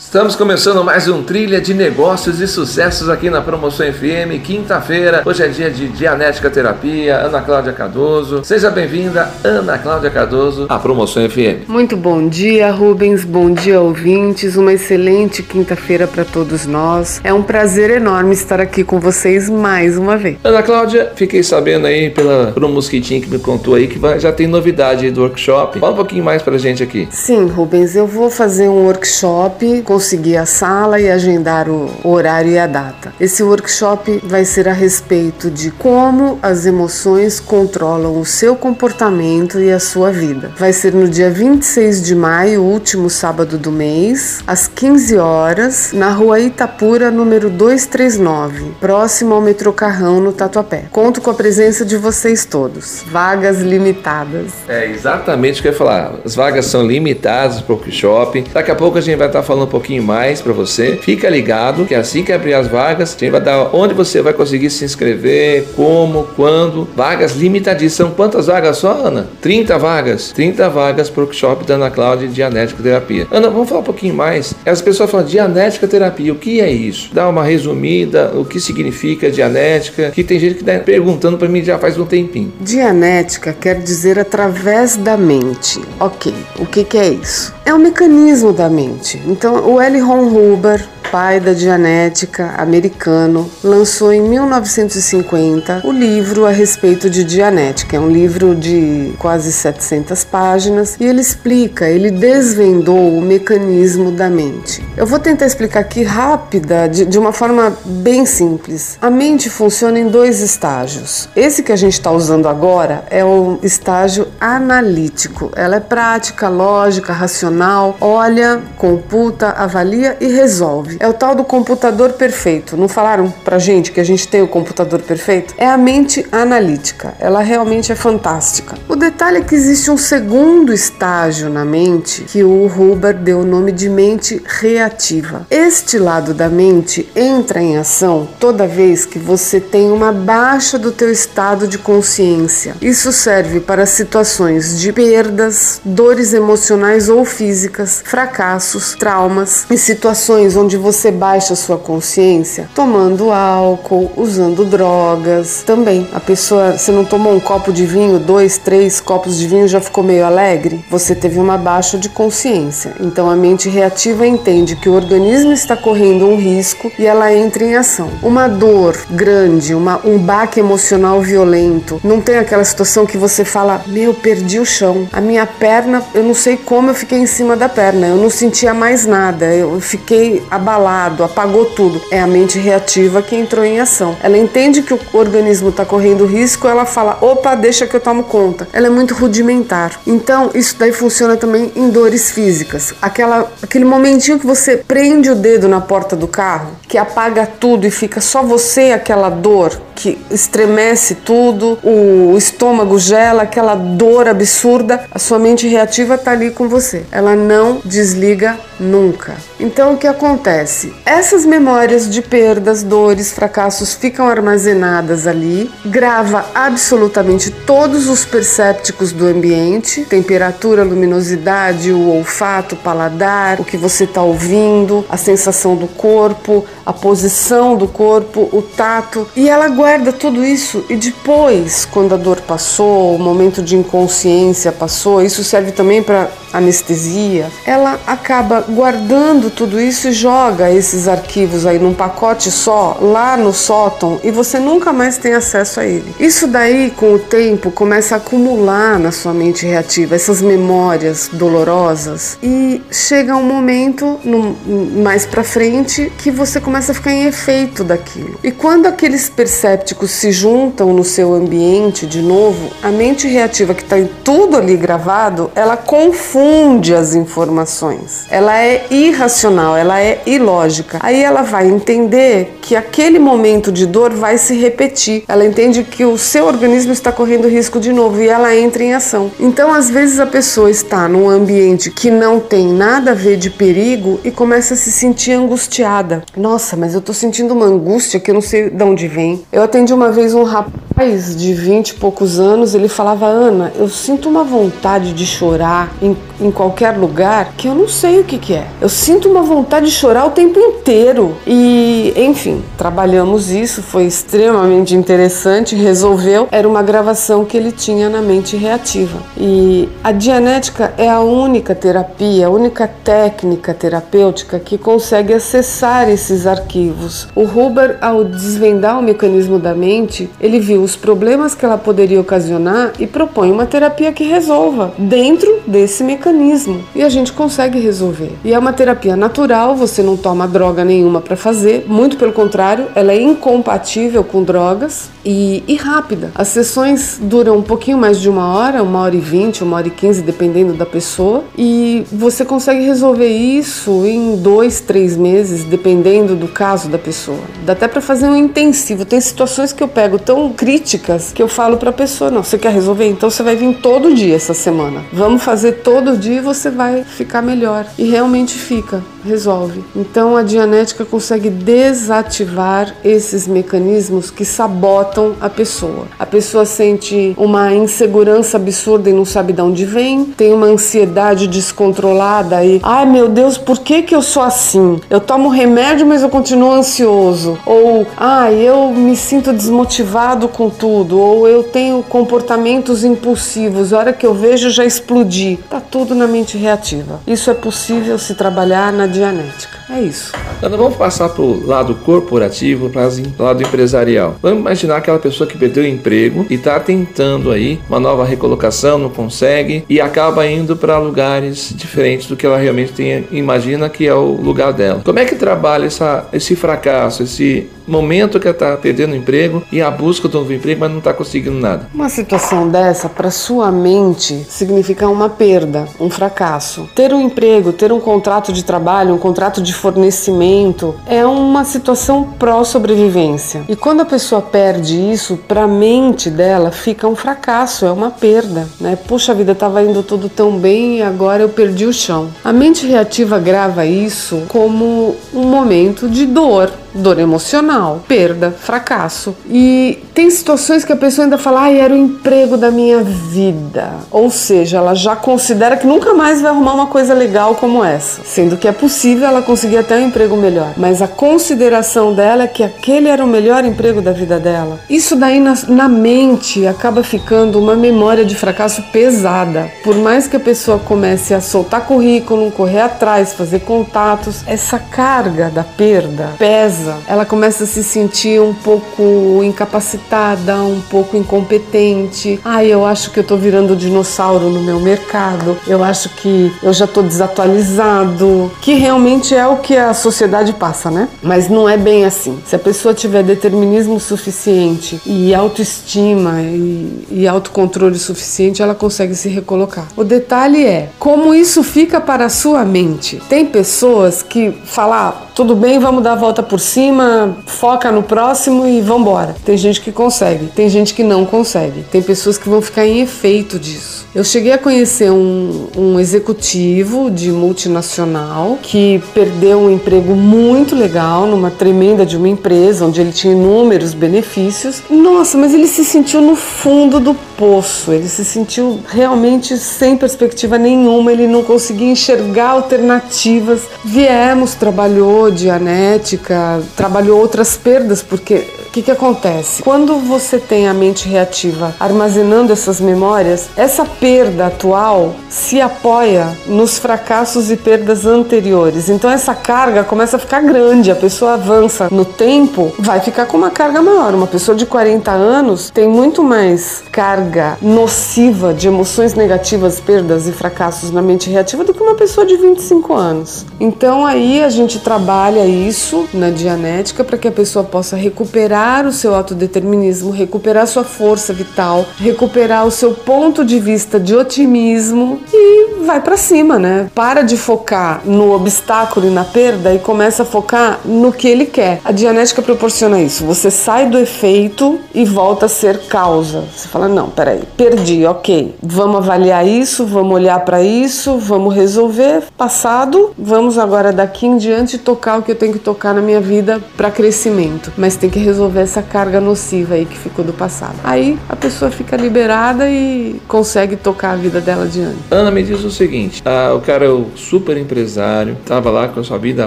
Estamos começando mais um Trilha de Negócios e Sucessos aqui na Promoção FM, quinta-feira. Hoje é dia de Dianética Terapia, Ana Cláudia Cardoso. Seja bem-vinda, Ana Cláudia Cardoso, à Promoção FM. Muito bom dia, Rubens. Bom dia, ouvintes. Uma excelente quinta-feira para todos nós. É um prazer enorme estar aqui com vocês mais uma vez. Ana Cláudia, fiquei sabendo aí pela, um mosquitinho que me contou aí que vai, já tem novidade aí do workshop. Fala um pouquinho mais pra gente aqui. Sim, Rubens, eu vou fazer um workshop conseguir a sala e agendar o horário e a data. Esse workshop vai ser a respeito de como as emoções controlam o seu comportamento e a sua vida. Vai ser no dia 26 de maio, último sábado do mês, às 15 horas, na rua Itapura, número 239, próximo ao metrô Carrão, no Tatuapé. Conto com a presença de vocês todos. Vagas limitadas. É exatamente o que eu ia falar. As vagas são limitadas para o workshop. Daqui a pouco a gente vai estar falando um pouquinho mais para você. Fica ligado que assim que abrir as vagas, a gente vai dar onde você vai conseguir se inscrever, como, quando. Vagas limitadíssimas. São quantas vagas só, Ana? 30 vagas. 30 vagas para o workshop da Ana Cláudia de Dianética Terapia. Ana, vamos falar um pouquinho mais. As pessoas falam Dianética Terapia, o que é isso? Dá uma resumida, o que significa Dianética, que tem gente que está perguntando para mim já faz um tempinho. Dianética quer dizer através da mente. Ok, o que, que é isso? É o mecanismo da mente. Então, o L. Ron Huber, pai da Dianética americano, lançou em 1950 o livro a respeito de Dianética. É um livro de quase 700 páginas e ele explica, ele desvendou o mecanismo da mente. Eu vou tentar explicar aqui rápida, de, de uma forma bem simples. A mente funciona em dois estágios. Esse que a gente está usando agora é o estágio analítico. Ela é prática, lógica, racional, olha, computa, avalia e resolve. É o tal do computador perfeito. Não falaram pra gente que a gente tem o computador perfeito? É a mente analítica. Ela realmente é fantástica. O detalhe é que existe um segundo estágio na mente que o Huber deu o nome de mente reativa. Este lado da mente entra em ação toda vez que você tem uma baixa do teu estado de consciência. Isso serve para situações de perdas, dores emocionais ou físicas, fracassos, traumas e situações onde você baixa sua consciência tomando álcool, usando drogas. Também a pessoa, você não tomou um copo de vinho, dois, três copos de vinho já ficou meio alegre? Você teve uma baixa de consciência. Então a mente reativa entende que o organismo está correndo um risco e ela entra em ação. Uma dor grande, uma, um baque emocional violento, não tem aquela situação que você fala: Meu, perdi o chão, a minha perna, eu não sei como eu fiquei em cima da perna, eu não sentia mais nada, eu fiquei abalado, apagou tudo. É a mente reativa que entrou em ação. Ela entende que o organismo está correndo risco, ela fala: opa, deixa que eu tomo conta. Ela é muito rudimentar. Então, isso daí funciona também em dores físicas. Aquela, aquele momentinho que você prende o dedo na porta do carro, que apaga tudo e fica só você aquela dor que estremece tudo, o estômago gela, aquela dor absurda, a sua mente reativa está ali com você. Ela não desliga nunca. Então o que acontece? Essas memórias de perdas, dores, fracassos ficam armazenadas ali, grava absolutamente todos os percépticos do ambiente, temperatura, luminosidade, o olfato, o paladar, o que você está ouvindo, a sensação do corpo, a posição do corpo, o tato, e ela guarda tudo isso e depois, quando a dor passou, o momento de inconsciência passou, isso serve também para anestesia, ela acaba guardando tudo isso e joga esses arquivos aí num pacote só lá no sótão e você nunca mais tem acesso a ele. Isso daí, com o tempo, começa a acumular na sua mente reativa essas memórias dolorosas e chega um momento no, mais para frente que você começa a ficar em efeito daquilo. E quando aqueles percépticos se juntam no seu ambiente de novo, a mente reativa que está em tudo ali gravado, ela confunde as informações. Ela é irracional, ela é lógica. Aí ela vai entender que aquele momento de dor vai se repetir. Ela entende que o seu organismo está correndo risco de novo e ela entra em ação. Então, às vezes a pessoa está num ambiente que não tem nada a ver de perigo e começa a se sentir angustiada. Nossa, mas eu tô sentindo uma angústia que eu não sei de onde vem. Eu atendi uma vez um rapaz de 20 e poucos anos, ele falava: Ana, eu sinto uma vontade de chorar em, em qualquer lugar que eu não sei o que, que é. Eu sinto uma vontade de chorar o tempo inteiro. E, enfim, trabalhamos isso, foi extremamente interessante, resolveu. Era uma gravação que ele tinha na mente reativa. E a dianética é a única terapia, a única técnica terapêutica que consegue acessar esses arquivos. O Huber, ao desvendar o mecanismo da mente, ele viu os problemas que ela poderia ocasionar e propõe uma terapia que resolva dentro desse mecanismo. E a gente consegue resolver. E é uma terapia natural, você não toma droga nenhuma para fazer, muito pelo contrário, ela é incompatível com drogas e, e, rápida. As sessões duram um pouquinho mais de uma hora, uma hora e vinte, uma hora e quinze, dependendo da pessoa, e você consegue resolver isso em dois, três meses, dependendo do caso da pessoa. Dá até para fazer um intensivo. Tem situações que eu pego tão críticas que eu falo para a pessoa: não, você quer resolver? Então você vai vir todo dia essa semana. Vamos fazer todo dia e você vai ficar melhor. E realmente fica resolve. Então a Dianética consegue desativar esses mecanismos que sabotam a pessoa. A pessoa sente uma insegurança absurda e não sabe de onde vem, tem uma ansiedade descontrolada e, ai meu Deus, por que que eu sou assim? Eu tomo remédio, mas eu continuo ansioso. Ou, ai, eu me sinto desmotivado com tudo, ou eu tenho comportamentos impulsivos, a hora que eu vejo já explodi. Tá tudo na mente reativa. Isso é possível se trabalhar na dianética. É isso. Então vamos passar para o lado corporativo, para o lado empresarial. Vamos imaginar aquela pessoa que perdeu o emprego e está tentando aí uma nova recolocação, não consegue e acaba indo para lugares diferentes do que ela realmente tem, imagina que é o lugar dela. Como é que trabalha essa, esse fracasso, esse momento que ela está perdendo o emprego e a busca do novo emprego, mas não está conseguindo nada. Uma situação dessa, para sua mente, significa uma perda, um fracasso. Ter um emprego, ter um contrato de trabalho, um contrato de fornecimento, é uma situação pró-sobrevivência. E quando a pessoa perde isso, para a mente dela fica um fracasso, é uma perda. Né? Puxa, a vida estava indo tudo tão bem e agora eu perdi o chão. A mente reativa grava isso como um momento de dor, dor emocional, perda, fracasso. E tem situações que a pessoa ainda fala, ah, era o emprego da minha vida. Ou seja, ela já considera que nunca mais vai arrumar uma coisa legal como essa. Sendo que é possível ela conseguir até um emprego melhor. Mas a consideração dela é que aquele era o melhor emprego da vida dela. Isso daí na, na mente acaba ficando uma memória de fracasso pesada. Por mais que a pessoa comece a soltar currículo, correr atrás, fazer contatos, essa carga da perda pesa ela começa a se sentir um pouco incapacitada, um pouco incompetente. Ai, eu acho que eu tô virando dinossauro no meu mercado. Eu acho que eu já tô desatualizado, que realmente é o que a sociedade passa, né? Mas não é bem assim. Se a pessoa tiver determinismo suficiente e autoestima e, e autocontrole suficiente, ela consegue se recolocar. O detalhe é como isso fica para a sua mente. Tem pessoas que falam, ah, tudo bem, vamos dar a volta por cima, foca no próximo e vambora. Tem gente que consegue, tem gente que não consegue. Tem pessoas que vão ficar em efeito disso. Eu cheguei a conhecer um, um executivo de multinacional que perdeu um emprego muito legal numa tremenda de uma empresa onde ele tinha inúmeros benefícios. Nossa, mas ele se sentiu no fundo do poço, ele se sentiu realmente sem perspectiva nenhuma, ele não conseguia enxergar alternativas. Viemos, trabalhou dianética, trabalhou outras perdas, porque o que, que acontece? Quando você tem a mente reativa armazenando essas memórias, essa perda atual se apoia nos fracassos e perdas anteriores. Então essa carga começa a ficar grande, a pessoa avança no tempo, vai ficar com uma carga maior. Uma pessoa de 40 anos tem muito mais carga nociva de emoções negativas, perdas e fracassos na mente reativa do que uma pessoa de 25 anos. Então aí a gente trabalha isso na dianética para que a pessoa possa recuperar recuperar o seu autodeterminismo, recuperar sua força vital, recuperar o seu ponto de vista de otimismo e vai para cima, né? Para de focar no obstáculo e na perda e começa a focar no que ele quer. A Dianética proporciona isso. Você sai do efeito e volta a ser causa. Você fala: não, peraí, perdi, ok. Vamos avaliar isso, vamos olhar para isso, vamos resolver. Passado, vamos agora daqui em diante tocar o que eu tenho que tocar na minha vida para crescimento. Mas tem que resolver essa carga nociva aí que ficou do passado. Aí a pessoa fica liberada e consegue tocar a vida dela adiante. Ana, me diz o seguinte: ah, o cara é o super empresário, tava lá com a sua vida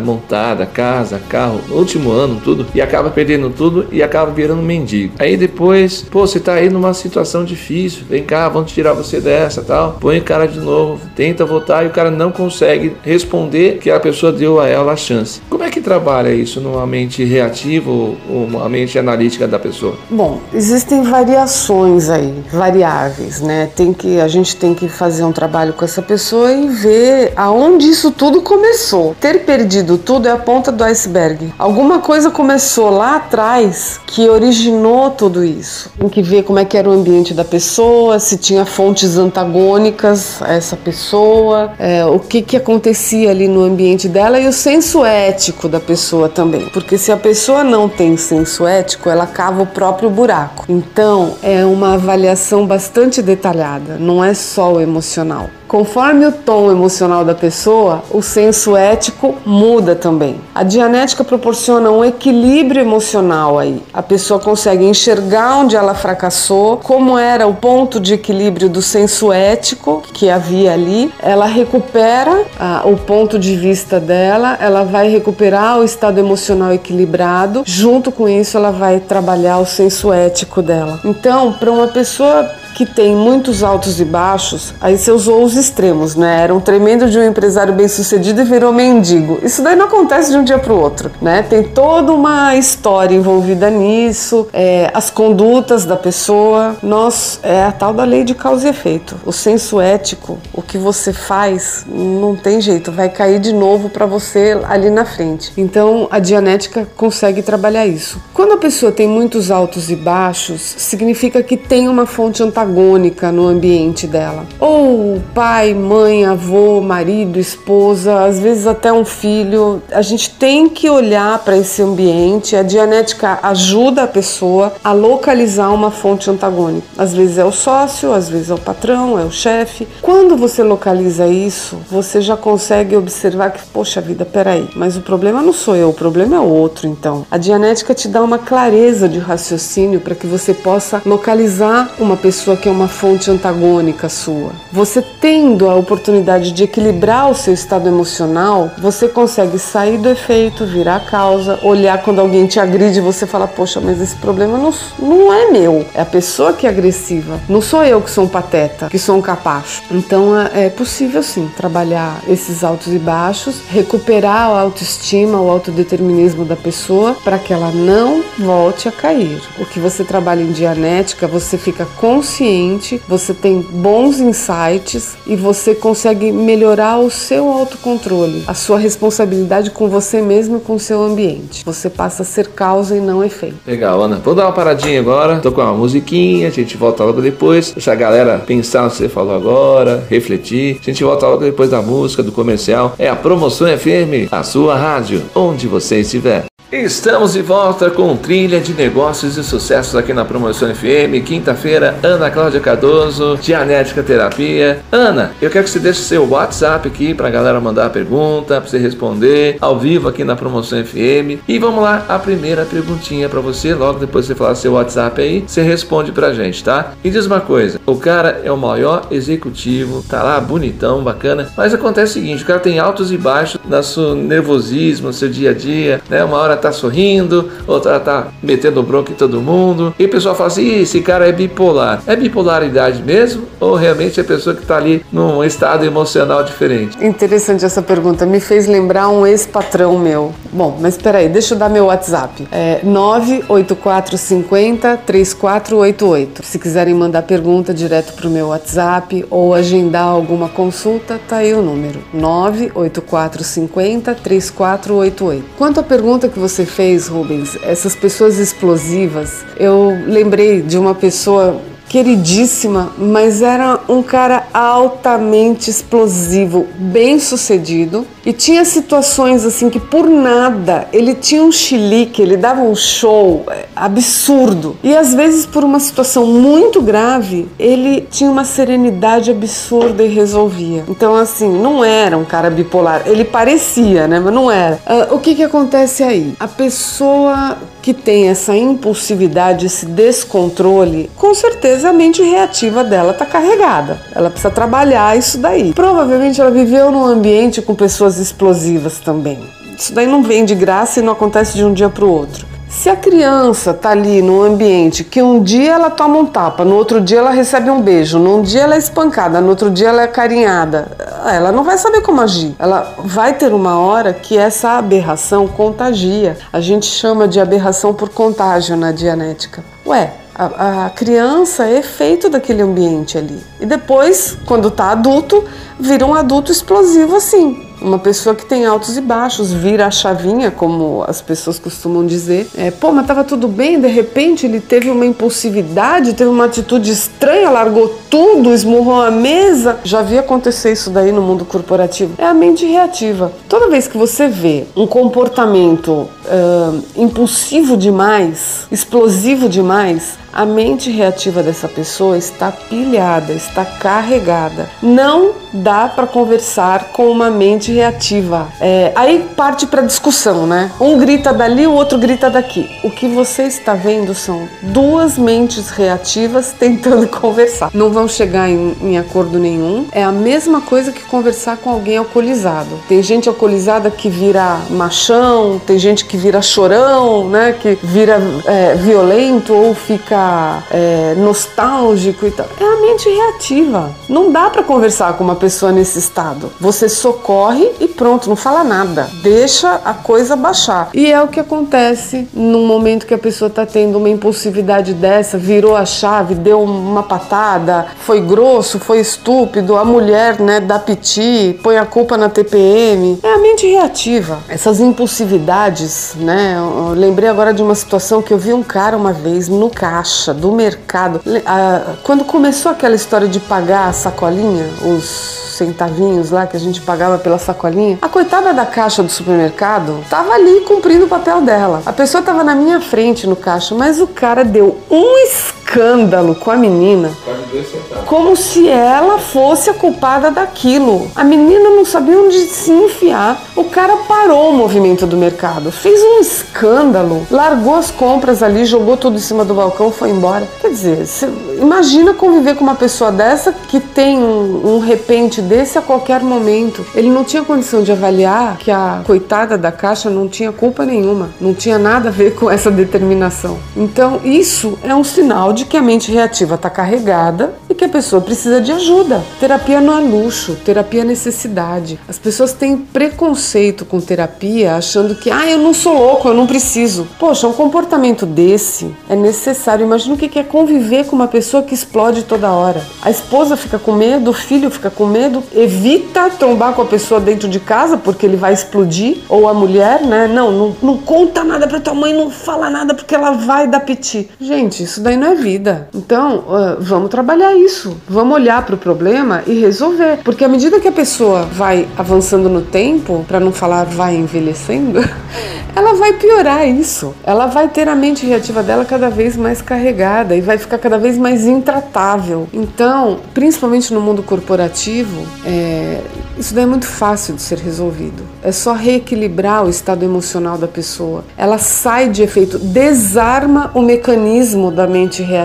montada, casa, carro, último ano, tudo, e acaba perdendo tudo e acaba virando mendigo. Aí depois, pô, você tá aí numa situação difícil, vem cá, vamos tirar você dessa tal. Põe o cara de novo, tenta voltar e o cara não consegue responder que a pessoa deu a ela a chance. Como é que trabalha isso numa mente reativa ou uma mente analítica da pessoa? Bom, existem variações aí, variáveis, né? Tem que a gente tem que fazer um trabalho com essa pessoa e ver aonde isso tudo começou. Ter perdido tudo é a ponta do iceberg. Alguma coisa começou lá atrás que originou tudo isso. Tem que ver como é que era o ambiente da pessoa, se tinha fontes antagônicas a essa pessoa, é, o que que acontecia ali no ambiente dela e o senso ético da pessoa também. Porque se a pessoa não tem senso ético, ela cava o próprio buraco. Então, é uma avaliação bastante detalhada, não é só o emocional. Conforme o tom emocional da pessoa, o senso ético muda também. A Dianética proporciona um equilíbrio emocional aí. A pessoa consegue enxergar onde ela fracassou, como era o ponto de equilíbrio do senso ético que havia ali. Ela recupera ah, o ponto de vista dela, ela vai recuperar o estado emocional equilibrado. Junto com isso, ela vai trabalhar o senso ético dela. Então, para uma pessoa que tem muitos altos e baixos, aí você usou os extremos, né? Era um tremendo de um empresário bem sucedido e virou mendigo. Isso daí não acontece de um dia para o outro, né? Tem toda uma história envolvida nisso, é, as condutas da pessoa. Nós, é a tal da lei de causa e efeito. O senso ético, o que você faz, não tem jeito, vai cair de novo para você ali na frente. Então a Dianética consegue trabalhar isso. Quando a pessoa tem muitos altos e baixos, significa que tem uma fonte antagônica antagônica no ambiente dela. Ou pai, mãe, avô, marido, esposa, às vezes até um filho. A gente tem que olhar para esse ambiente. A dianética ajuda a pessoa a localizar uma fonte antagônica. Às vezes é o sócio, às vezes é o patrão, é o chefe. Quando você localiza isso, você já consegue observar que, poxa vida, peraí, mas o problema não sou eu, o problema é o outro, então. A dianética te dá uma clareza de raciocínio para que você possa localizar uma pessoa pessoa que é uma fonte antagônica sua. Você tendo a oportunidade de equilibrar o seu estado emocional, você consegue sair do efeito, virar a causa, olhar quando alguém te agride e você fala: Poxa, mas esse problema não, não é meu, é a pessoa que é agressiva. Não sou eu que sou um pateta, que sou um capacho. Então é, é possível sim trabalhar esses altos e baixos, recuperar a autoestima, o autodeterminismo da pessoa para que ela não volte a cair. O que você trabalha em dianética, você fica consciente consciente, você tem bons insights e você consegue melhorar o seu autocontrole, a sua responsabilidade com você mesmo e com o seu ambiente. Você passa a ser causa e não efeito. Legal, Ana. Vou dar uma paradinha agora, tô com uma musiquinha, a gente volta logo depois. Deixa a galera pensar no que você falou agora, refletir. A gente volta logo depois da música, do comercial. É a Promoção FM, a sua rádio, onde você estiver. Estamos de volta com trilha de negócios e sucessos aqui na Promoção FM. Quinta-feira, Ana Cláudia Cardoso, Dianética Terapia. Ana, eu quero que você deixe seu WhatsApp aqui para a galera mandar a pergunta, para você responder ao vivo aqui na Promoção FM. E vamos lá, a primeira perguntinha para você. Logo depois você falar seu WhatsApp aí, você responde pra gente, tá? E diz uma coisa: o cara é o maior executivo, tá lá bonitão, bacana, mas acontece o seguinte: o cara tem altos e baixos no seu nervosismo, no seu dia a dia, né? Uma hora tá sorrindo, outra tá metendo bronca em todo mundo. E o pessoal fala assim: esse cara é bipolar. É bipolaridade mesmo? Ou realmente é pessoa que tá ali num estado emocional diferente? Interessante essa pergunta. Me fez lembrar um ex-patrão meu. Bom, mas peraí, deixa eu dar meu WhatsApp. É 98450 3488. Se quiserem mandar pergunta direto pro meu WhatsApp ou agendar alguma consulta, tá aí o número: 98450 3488. Quanto à pergunta que você você fez, Rubens, essas pessoas explosivas, eu lembrei de uma pessoa queridíssima, mas era um cara altamente explosivo, bem sucedido e tinha situações assim que por nada ele tinha um chilique, ele dava um show é, absurdo e às vezes por uma situação muito grave ele tinha uma serenidade absurda e resolvia. Então assim não era um cara bipolar, ele parecia, né, mas não era. Uh, o que que acontece aí? A pessoa que tem essa impulsividade, esse descontrole, com certeza a mente reativa dela está carregada. Ela precisa trabalhar isso daí. Provavelmente ela viveu num ambiente com pessoas explosivas também. Isso daí não vem de graça e não acontece de um dia para o outro. Se a criança está ali num ambiente que um dia ela toma um tapa, no outro dia ela recebe um beijo, num dia ela é espancada, no outro dia ela é carinhada, ela não vai saber como agir. Ela vai ter uma hora que essa aberração contagia. A gente chama de aberração por contágio na dianética. Ué, a, a, criança é efeito daquele ambiente ali. E depois, quando está adulto, vira um adulto explosivo assim. Uma pessoa que tem altos e baixos, vira a chavinha, como as pessoas costumam dizer. É, Pô, mas tava tudo bem, de repente ele teve uma impulsividade, teve uma atitude estranha, largou tudo, esmurrou a mesa. Já vi acontecer isso daí no mundo corporativo. É a mente reativa. Toda vez que você vê um comportamento uh, impulsivo demais, explosivo demais, a mente reativa dessa pessoa está pilhada, está carregada. Não dá para conversar com uma mente reativa. É, aí parte para discussão, né? Um grita dali, o outro grita daqui. O que você está vendo são duas mentes reativas tentando conversar. Não vão chegar em, em acordo nenhum. É a mesma coisa que conversar com alguém alcoolizado. Tem gente alcoolizada que vira machão, tem gente que vira chorão, né? Que vira é, violento ou é, nostálgico e tal. É a mente reativa. Não dá para conversar com uma pessoa nesse estado. Você socorre e pronto, não fala nada. Deixa a coisa baixar. E é o que acontece no momento que a pessoa está tendo uma impulsividade dessa, virou a chave, deu uma patada, foi grosso, foi estúpido, a mulher, né, dá piti, põe a culpa na TPM. É a mente reativa. Essas impulsividades, né? Eu lembrei agora de uma situação que eu vi um cara uma vez no caixa caixa do mercado. Quando começou aquela história de pagar a sacolinha, os centavinhos lá que a gente pagava pela sacolinha, a coitada da caixa do supermercado tava ali cumprindo o papel dela. A pessoa tava na minha frente no caixa, mas o cara deu um escândalo com a menina, como se ela fosse a culpada daquilo. A menina não sabia onde se enfiar. O cara parou o movimento do mercado, fez um escândalo, largou as compras ali, jogou tudo em cima do balcão, foi embora. Quer dizer, imagina conviver com uma pessoa dessa que tem um, um repente desse a qualquer momento. Ele não tinha condição de avaliar que a coitada da caixa não tinha culpa nenhuma, não tinha nada a ver com essa determinação. Então, isso é um sinal de que a mente reativa está carregada e que a pessoa precisa de ajuda. Terapia não é luxo, terapia é necessidade. As pessoas têm preconceito com terapia achando que, ah, eu não sou louco, eu não preciso. Poxa, um comportamento desse é necessário. Imagina o que é conviver com uma pessoa que explode toda hora. A esposa fica com medo, o filho fica com medo evita trombar com a pessoa dentro de casa porque ele vai explodir, ou a mulher, né? Não, não, não conta nada pra tua mãe, não fala nada porque ela vai dar piti. Gente, isso daí não é vida. Então, uh, vamos trabalhar isso. Vamos olhar para o problema e resolver. Porque à medida que a pessoa vai avançando no tempo, para não falar vai envelhecendo, ela vai piorar isso. Ela vai ter a mente reativa dela cada vez mais carregada e vai ficar cada vez mais intratável. Então, principalmente no mundo corporativo, é, isso daí é muito fácil de ser resolvido. É só reequilibrar o estado emocional da pessoa. Ela sai de efeito, desarma o mecanismo da mente reativa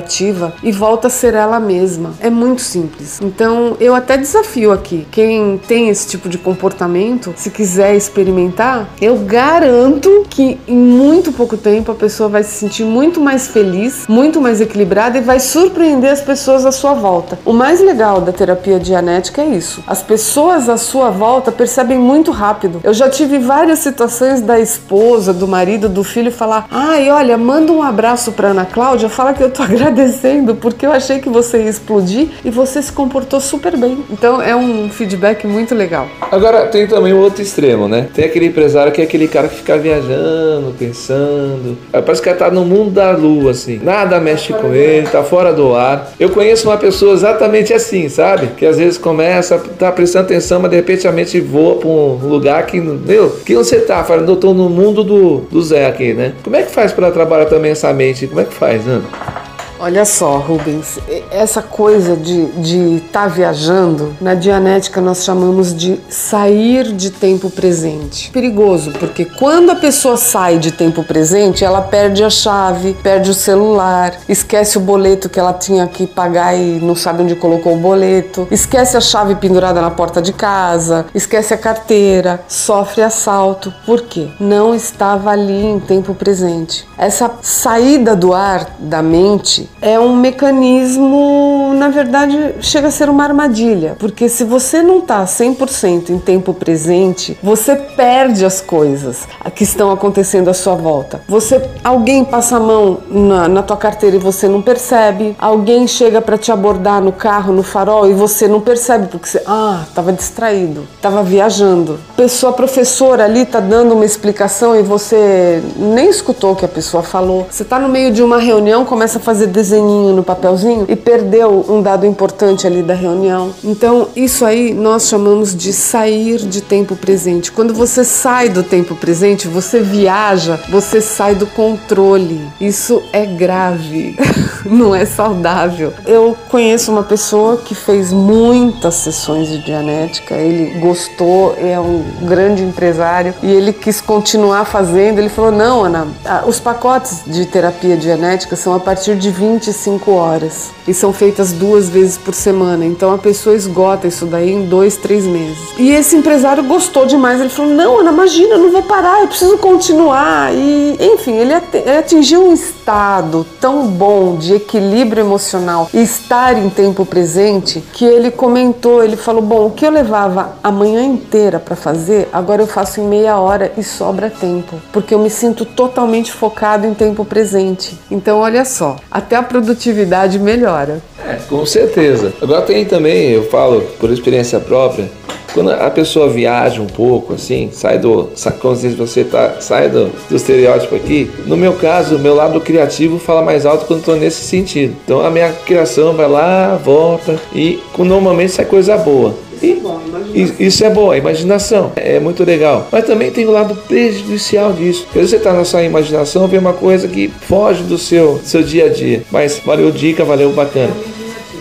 e volta a ser ela mesma. É muito simples. Então, eu até desafio aqui quem tem esse tipo de comportamento, se quiser experimentar, eu garanto que em muito pouco tempo a pessoa vai se sentir muito mais feliz, muito mais equilibrada e vai surpreender as pessoas à sua volta. O mais legal da terapia dianética é isso. As pessoas à sua volta percebem muito rápido. Eu já tive várias situações da esposa, do marido, do filho falar: "Ai, olha, manda um abraço para Ana Cláudia, fala que eu tô agradecendo porque eu achei que você ia explodir e você se comportou super bem". Então é um feedback muito legal. Agora tem também o outro extremo, né? Tem aquele empresário que é aquele cara que fica viajando pensando. Parece que ela tá no mundo da lua, assim. Nada mexe com ele, tá fora do ar. Eu conheço uma pessoa exatamente assim, sabe? Que às vezes começa, tá prestando atenção, mas de repente a mente voa pra um lugar que. Meu, que você tá? Falando, eu tô no mundo do, do Zé aqui, né? Como é que faz para trabalhar também essa mente? Como é que faz, Ana? Olha só, Rubens, essa coisa de estar tá viajando, na Dianética nós chamamos de sair de tempo presente. Perigoso, porque quando a pessoa sai de tempo presente, ela perde a chave, perde o celular, esquece o boleto que ela tinha que pagar e não sabe onde colocou o boleto, esquece a chave pendurada na porta de casa, esquece a carteira, sofre assalto. Por quê? Não estava ali em tempo presente. Essa saída do ar da mente é um mecanismo, na verdade, chega a ser uma armadilha, porque se você não está 100% em tempo presente, você perde as coisas que estão acontecendo à sua volta. Você, alguém passa a mão na, na tua carteira e você não percebe, alguém chega para te abordar no carro, no farol e você não percebe porque você, ah, estava distraído, estava viajando. Pessoa professora ali está dando uma explicação e você nem escutou o que a pessoa falou. Você está no meio de uma reunião, começa a fazer desenhinho no papelzinho e perdeu um dado importante ali da reunião. Então, isso aí nós chamamos de sair de tempo presente. Quando você sai do tempo presente, você viaja, você sai do controle. Isso é grave, não é saudável. Eu conheço uma pessoa que fez muitas sessões de dianética, ele gostou, é um grande empresário e ele quis continuar fazendo. Ele falou: Não, Ana, os pacotes de terapia dianética são a partir de 25 horas e são feitas duas vezes por semana. Então a pessoa esgota isso daí em dois, três meses. E esse empresário gostou demais. Ele falou: Não, Ana, imagina, eu não vou parar, eu preciso continuar. E enfim, ele atingiu um estado tão bom de equilíbrio emocional e estar em tempo presente que ele comentou: Ele falou, bom, o que eu levava a manhã inteira para fazer, agora eu faço em meia hora e sobra tempo, porque eu me sinto totalmente focado em tempo presente. Então, olha só, até a produtividade melhora. É, com certeza. Agora tem também, eu falo por experiência própria, quando a pessoa viaja um pouco, assim, sai do. Como você tá, sai do, do estereótipo aqui. No meu caso, o meu lado criativo fala mais alto quando estou nesse sentido. Então a minha criação vai lá, volta e normalmente sai coisa boa. Isso é bom, a imaginação é muito legal. Mas também tem o lado prejudicial disso. Às vezes você está na sua imaginação, vê uma coisa que foge do seu, seu dia a dia. Mas valeu dica, valeu bacana.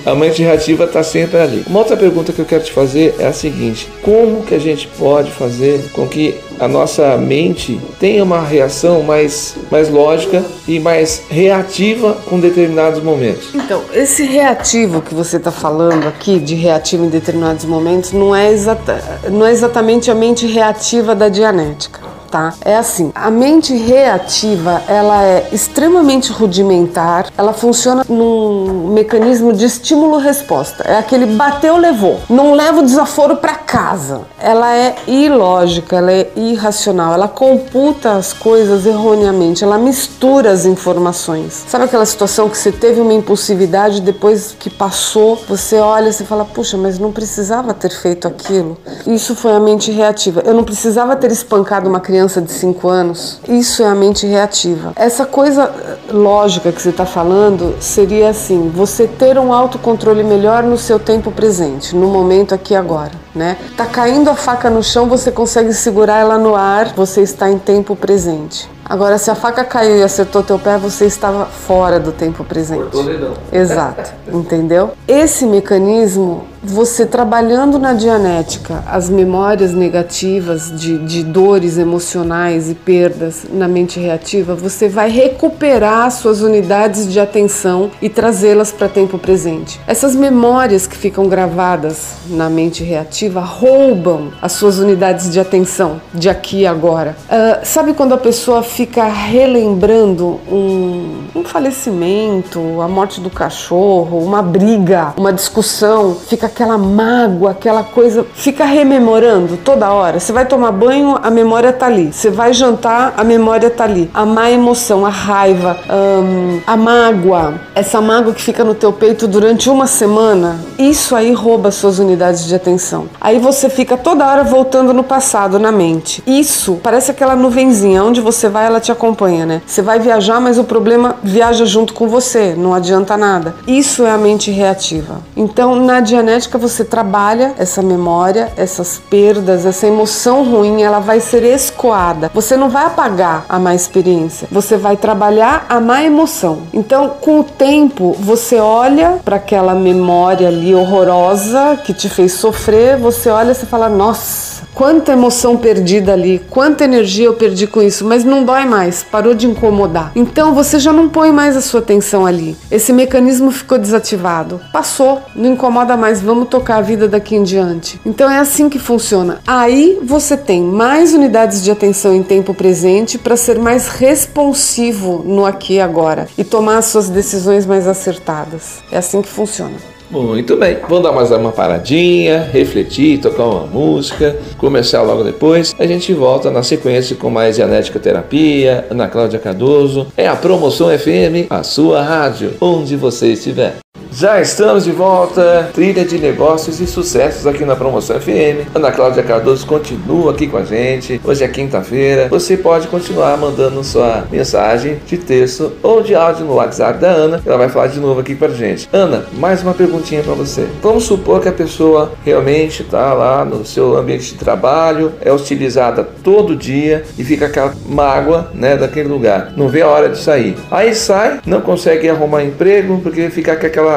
A mente reativa está sempre ali. Uma outra pergunta que eu quero te fazer é a seguinte: como que a gente pode fazer com que a nossa mente tenha uma reação mais, mais lógica e mais reativa com determinados momentos? Então, esse reativo que você está falando aqui, de reativo em determinados momentos, não é, exata, não é exatamente a mente reativa da dianética tá? É assim, a mente reativa, ela é extremamente rudimentar, ela funciona num mecanismo de estímulo-resposta. É aquele bateu, levou. Não leva o desaforo para casa. Ela é ilógica, ela é irracional, ela computa as coisas erroneamente, ela mistura as informações. Sabe aquela situação que você teve uma impulsividade depois que passou, você olha e fala: "Puxa, mas não precisava ter feito aquilo". Isso foi a mente reativa. Eu não precisava ter espancado uma criança criança de 5 anos, isso é a mente reativa. Essa coisa lógica que você está falando seria assim: você ter um autocontrole melhor no seu tempo presente, no momento aqui e agora. Né? Tá caindo a faca no chão, você consegue segurar ela no ar, você está em tempo presente. Agora, se a faca caiu e acertou teu pé, você estava fora do tempo presente. Cortou dedão. Exato, entendeu? Esse mecanismo, você trabalhando na dianética, as memórias negativas de, de dores emocionais e perdas na mente reativa, você vai recuperar suas unidades de atenção e trazê-las para tempo presente. Essas memórias que ficam gravadas na mente reativa roubam as suas unidades de atenção de aqui e agora. Uh, sabe quando a pessoa fica relembrando um, um falecimento, a morte do cachorro, uma briga, uma discussão, fica aquela mágoa, aquela coisa, fica rememorando toda hora. Você vai tomar banho, a memória tá ali. Você vai jantar, a memória tá ali. A má emoção, a raiva, um, a mágoa, essa mágoa que fica no teu peito durante uma semana, isso aí rouba suas unidades de atenção. Aí você fica toda hora voltando no passado, na mente. Isso parece aquela nuvenzinha, onde você vai, ela te acompanha, né? Você vai viajar, mas o problema viaja junto com você, não adianta nada. Isso é a mente reativa. Então, na Dianética, você trabalha essa memória, essas perdas, essa emoção ruim, ela vai ser escoada. Você não vai apagar a má experiência, você vai trabalhar a má emoção. Então, com o tempo, você olha para aquela memória ali horrorosa que te fez sofrer, você olha e fala: nossa Quanta emoção perdida ali, quanta energia eu perdi com isso, mas não dói mais, parou de incomodar. Então você já não põe mais a sua atenção ali. Esse mecanismo ficou desativado. Passou, não incomoda mais, vamos tocar a vida daqui em diante. Então é assim que funciona. Aí você tem mais unidades de atenção em tempo presente para ser mais responsivo no aqui e agora e tomar as suas decisões mais acertadas. É assim que funciona. Muito bem, vamos dar mais uma paradinha, refletir, tocar uma música, começar logo depois. A gente volta na sequência com mais Dianética Terapia, Ana Cláudia Cardoso. É a Promoção FM, a sua rádio, onde você estiver. Já estamos de volta, trilha de negócios e sucessos aqui na Promoção FM. Ana Cláudia Cardoso continua aqui com a gente. Hoje é quinta-feira. Você pode continuar mandando sua mensagem de texto ou de áudio no WhatsApp da Ana. Ela vai falar de novo aqui pra gente. Ana, mais uma perguntinha para você. Vamos supor que a pessoa realmente está lá no seu ambiente de trabalho, é utilizada todo dia e fica aquela mágoa, né, daquele lugar. Não vê a hora de sair. Aí sai, não consegue arrumar emprego porque fica com aquela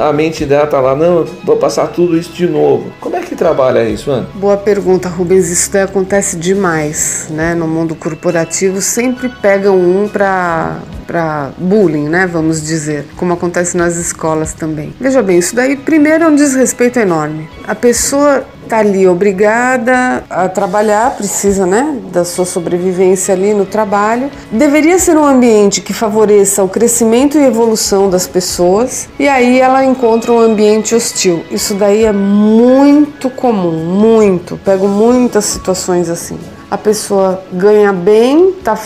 a mente dela tá lá, não, vou passar tudo isso de novo. Como é que trabalha isso, Ana? Boa pergunta, Rubens. Isso daí acontece demais, né? No mundo corporativo sempre pegam um para para bullying, né, vamos dizer, como acontece nas escolas também. Veja bem, isso daí primeiro é um desrespeito enorme. A pessoa está ali obrigada a trabalhar, precisa, né, da sua sobrevivência ali no trabalho. Deveria ser um ambiente que favoreça o crescimento e evolução das pessoas, e aí ela encontra um ambiente hostil. Isso daí é muito comum, muito. Pego muitas situações assim. A pessoa ganha bem, tá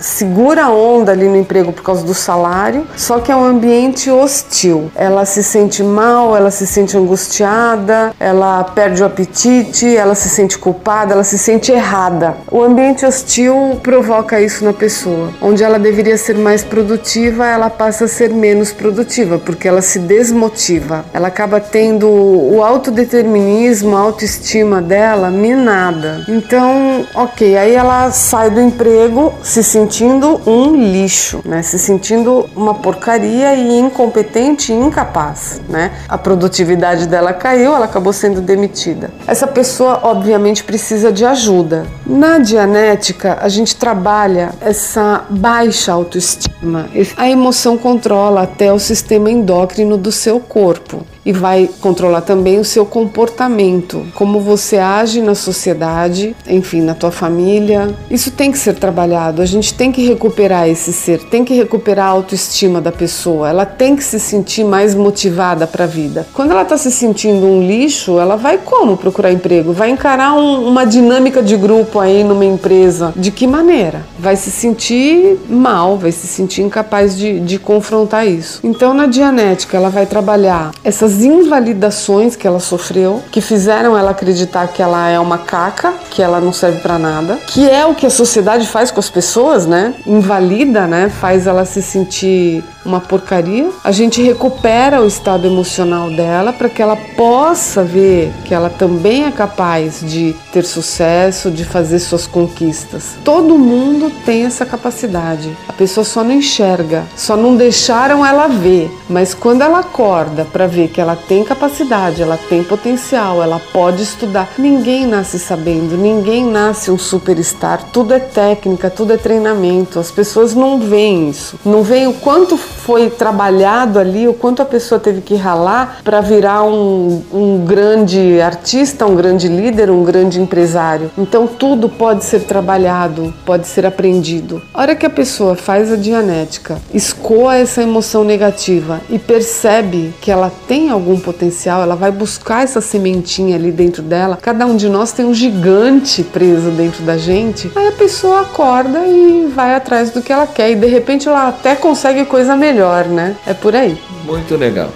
segura a onda ali no emprego por causa do salário, só que é um ambiente hostil. Ela se sente mal, ela se sente angustiada, ela perde o apetite, ela se sente culpada, ela se sente errada. O ambiente hostil provoca isso na pessoa. Onde ela deveria ser mais produtiva, ela passa a ser menos produtiva, porque ela se desmotiva. Ela acaba tendo o autodeterminismo, a autoestima dela minada. Então, ok, aí ela sai do emprego, se sentindo um lixo, né? Se sentindo uma porcaria e incompetente e incapaz, né? A produtividade dela caiu, ela acabou sendo demitida. Essa pessoa, obviamente, precisa de ajuda. Na Dianética, a gente trabalha essa baixa autoestima. A emoção controla até o sistema endócrino do seu corpo e vai controlar também o seu comportamento, como você age na sociedade, enfim, na tua família. Isso tem que ser trabalhado. A gente tem que recuperar esse ser, tem que recuperar a autoestima da pessoa. Ela tem que se sentir mais motivada para a vida. Quando ela está se sentindo um lixo, ela vai como procurar emprego? Vai encarar um, uma dinâmica de grupo aí numa empresa? De que maneira? Vai se sentir mal, vai se sentir incapaz de, de confrontar isso. Então, na Dianética, ela vai trabalhar essas as invalidações que ela sofreu, que fizeram ela acreditar que ela é uma caca, que ela não serve para nada, que é o que a sociedade faz com as pessoas, né? Invalida, né? Faz ela se sentir uma porcaria. A gente recupera o estado emocional dela para que ela possa ver que ela também é capaz de ter sucesso, de fazer suas conquistas. Todo mundo tem essa capacidade. A pessoa só não enxerga, só não deixaram ela ver. Mas quando ela acorda para ver que ela tem capacidade, ela tem potencial, ela pode estudar. Ninguém nasce sabendo, ninguém nasce um superstar. Tudo é técnica, tudo é treinamento. As pessoas não veem isso, não veem o quanto foi trabalhado ali, o quanto a pessoa teve que ralar para virar um, um grande artista, um grande líder, um grande empresário. Então tudo pode ser trabalhado, pode ser aprendido. A hora que a pessoa faz a dianética, escoa essa emoção negativa e percebe que ela tem algum potencial, ela vai buscar essa sementinha ali dentro dela. Cada um de nós tem um gigante preso dentro da gente. Aí a pessoa acorda e vai atrás do que ela quer e de repente ela até consegue coisa melhor, né? É por aí. Muito legal.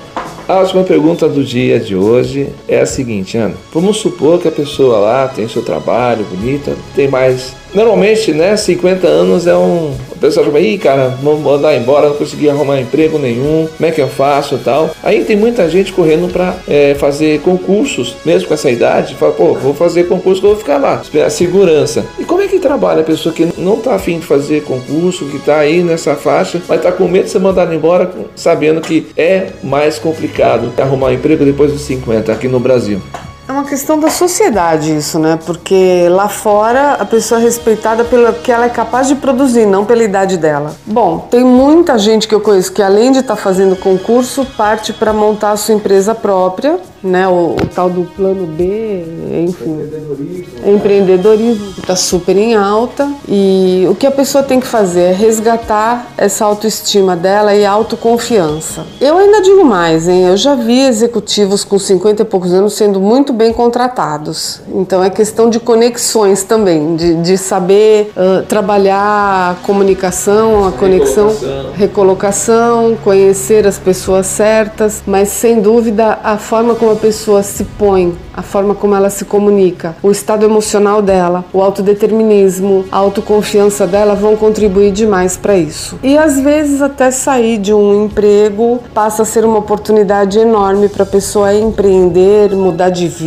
A última pergunta do dia de hoje é a seguinte, Ana. Vamos supor que a pessoa lá tem seu trabalho bonita, tem mais Normalmente, né, 50 anos é um. O pessoal fala, ih, cara, vou mandar embora, não consegui arrumar emprego nenhum, como é que eu faço tal. Aí tem muita gente correndo para é, fazer concursos, mesmo com essa idade, fala, pô, vou fazer concurso que eu vou ficar lá, esperar segurança. E como é que trabalha a pessoa que não tá afim de fazer concurso, que tá aí nessa faixa, mas tá com medo de ser mandado embora, sabendo que é mais complicado arrumar um emprego depois dos 50 aqui no Brasil? É uma questão da sociedade isso, né? Porque lá fora a pessoa é respeitada pelo que ela é capaz de produzir, não pela idade dela. Bom, tem muita gente que eu conheço que além de estar tá fazendo concurso, parte para montar a sua empresa própria né? O, o, tal do plano B, enfim. Empreendedorismo. Empreendedorismo está super em alta e o que a pessoa tem que fazer é resgatar essa autoestima dela e autoconfiança. Eu ainda digo mais, hein? Eu já vi executivos com 50 e poucos anos sendo muito bem contratados. Então é questão de conexões também, de, de saber uh, trabalhar a comunicação, a conexão, recolocação. recolocação, conhecer as pessoas certas, mas sem dúvida a forma como a pessoa se põe, a forma como ela se comunica, o estado emocional dela, o autodeterminismo, a autoconfiança dela vão contribuir demais para isso. E às vezes até sair de um emprego passa a ser uma oportunidade enorme para a pessoa empreender, mudar de vida,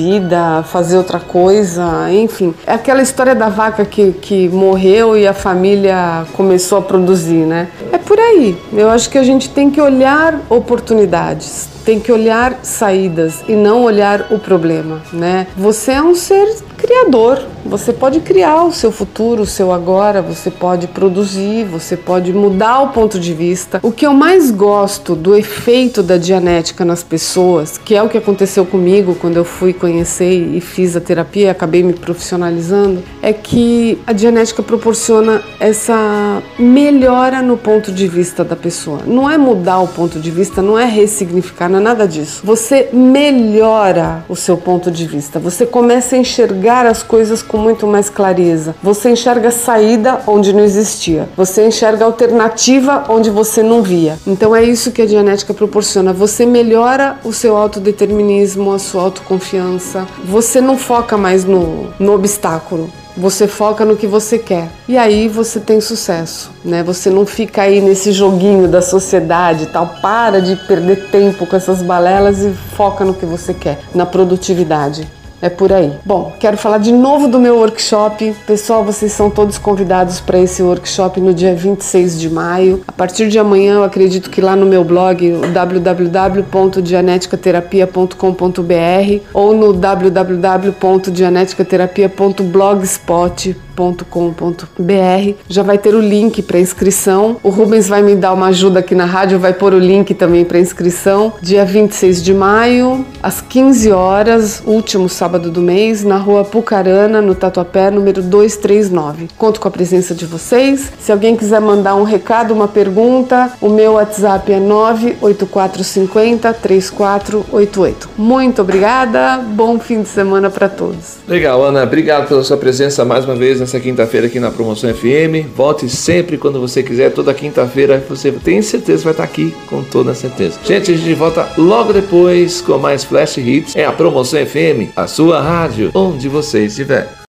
fazer outra coisa, enfim. É aquela história da vaca que, que morreu e a família começou a produzir, né? É por aí. Eu acho que a gente tem que olhar oportunidades tem que olhar saídas e não olhar o problema, né? Você é um ser criador. Você pode criar o seu futuro, o seu agora, você pode produzir, você pode mudar o ponto de vista. O que eu mais gosto do efeito da dianética nas pessoas, que é o que aconteceu comigo quando eu fui conhecer e fiz a terapia e acabei me profissionalizando, é que a dianética proporciona essa melhora no ponto de vista da pessoa. Não é mudar o ponto de vista, não é ressignificar, não é nada disso. Você melhora o seu ponto de vista, você começa a enxergar enxergar as coisas com muito mais clareza. Você enxerga saída onde não existia. Você enxerga alternativa onde você não via. Então é isso que a Dianética proporciona. Você melhora o seu autodeterminismo, a sua autoconfiança. Você não foca mais no, no obstáculo. Você foca no que você quer e aí você tem sucesso, né? Você não fica aí nesse joguinho da sociedade, tal. Para de perder tempo com essas balelas e foca no que você quer, na produtividade. É por aí. Bom, quero falar de novo do meu workshop. Pessoal, vocês são todos convidados para esse workshop no dia 26 de maio. A partir de amanhã, eu acredito que lá no meu blog, www.dianeticaterapia.com.br ou no www.dianeticaterapia.blogspot.com www.rubensbr já vai ter o link para inscrição. O Rubens vai me dar uma ajuda aqui na rádio, vai pôr o link também para inscrição. Dia 26 de maio, às 15 horas, último sábado do mês, na rua Pucarana, no Tatuapé, número 239. Conto com a presença de vocês. Se alguém quiser mandar um recado, uma pergunta, o meu WhatsApp é 98450 3488. Muito obrigada, bom fim de semana para todos. Legal, Ana, obrigado pela sua presença mais uma vez nessa quinta-feira aqui na Promoção FM. Volte sempre quando você quiser, toda quinta-feira você tem certeza vai estar aqui com toda certeza. Gente, a gente volta logo depois com mais Flash Hits. É a Promoção FM, a sua rádio, onde você estiver.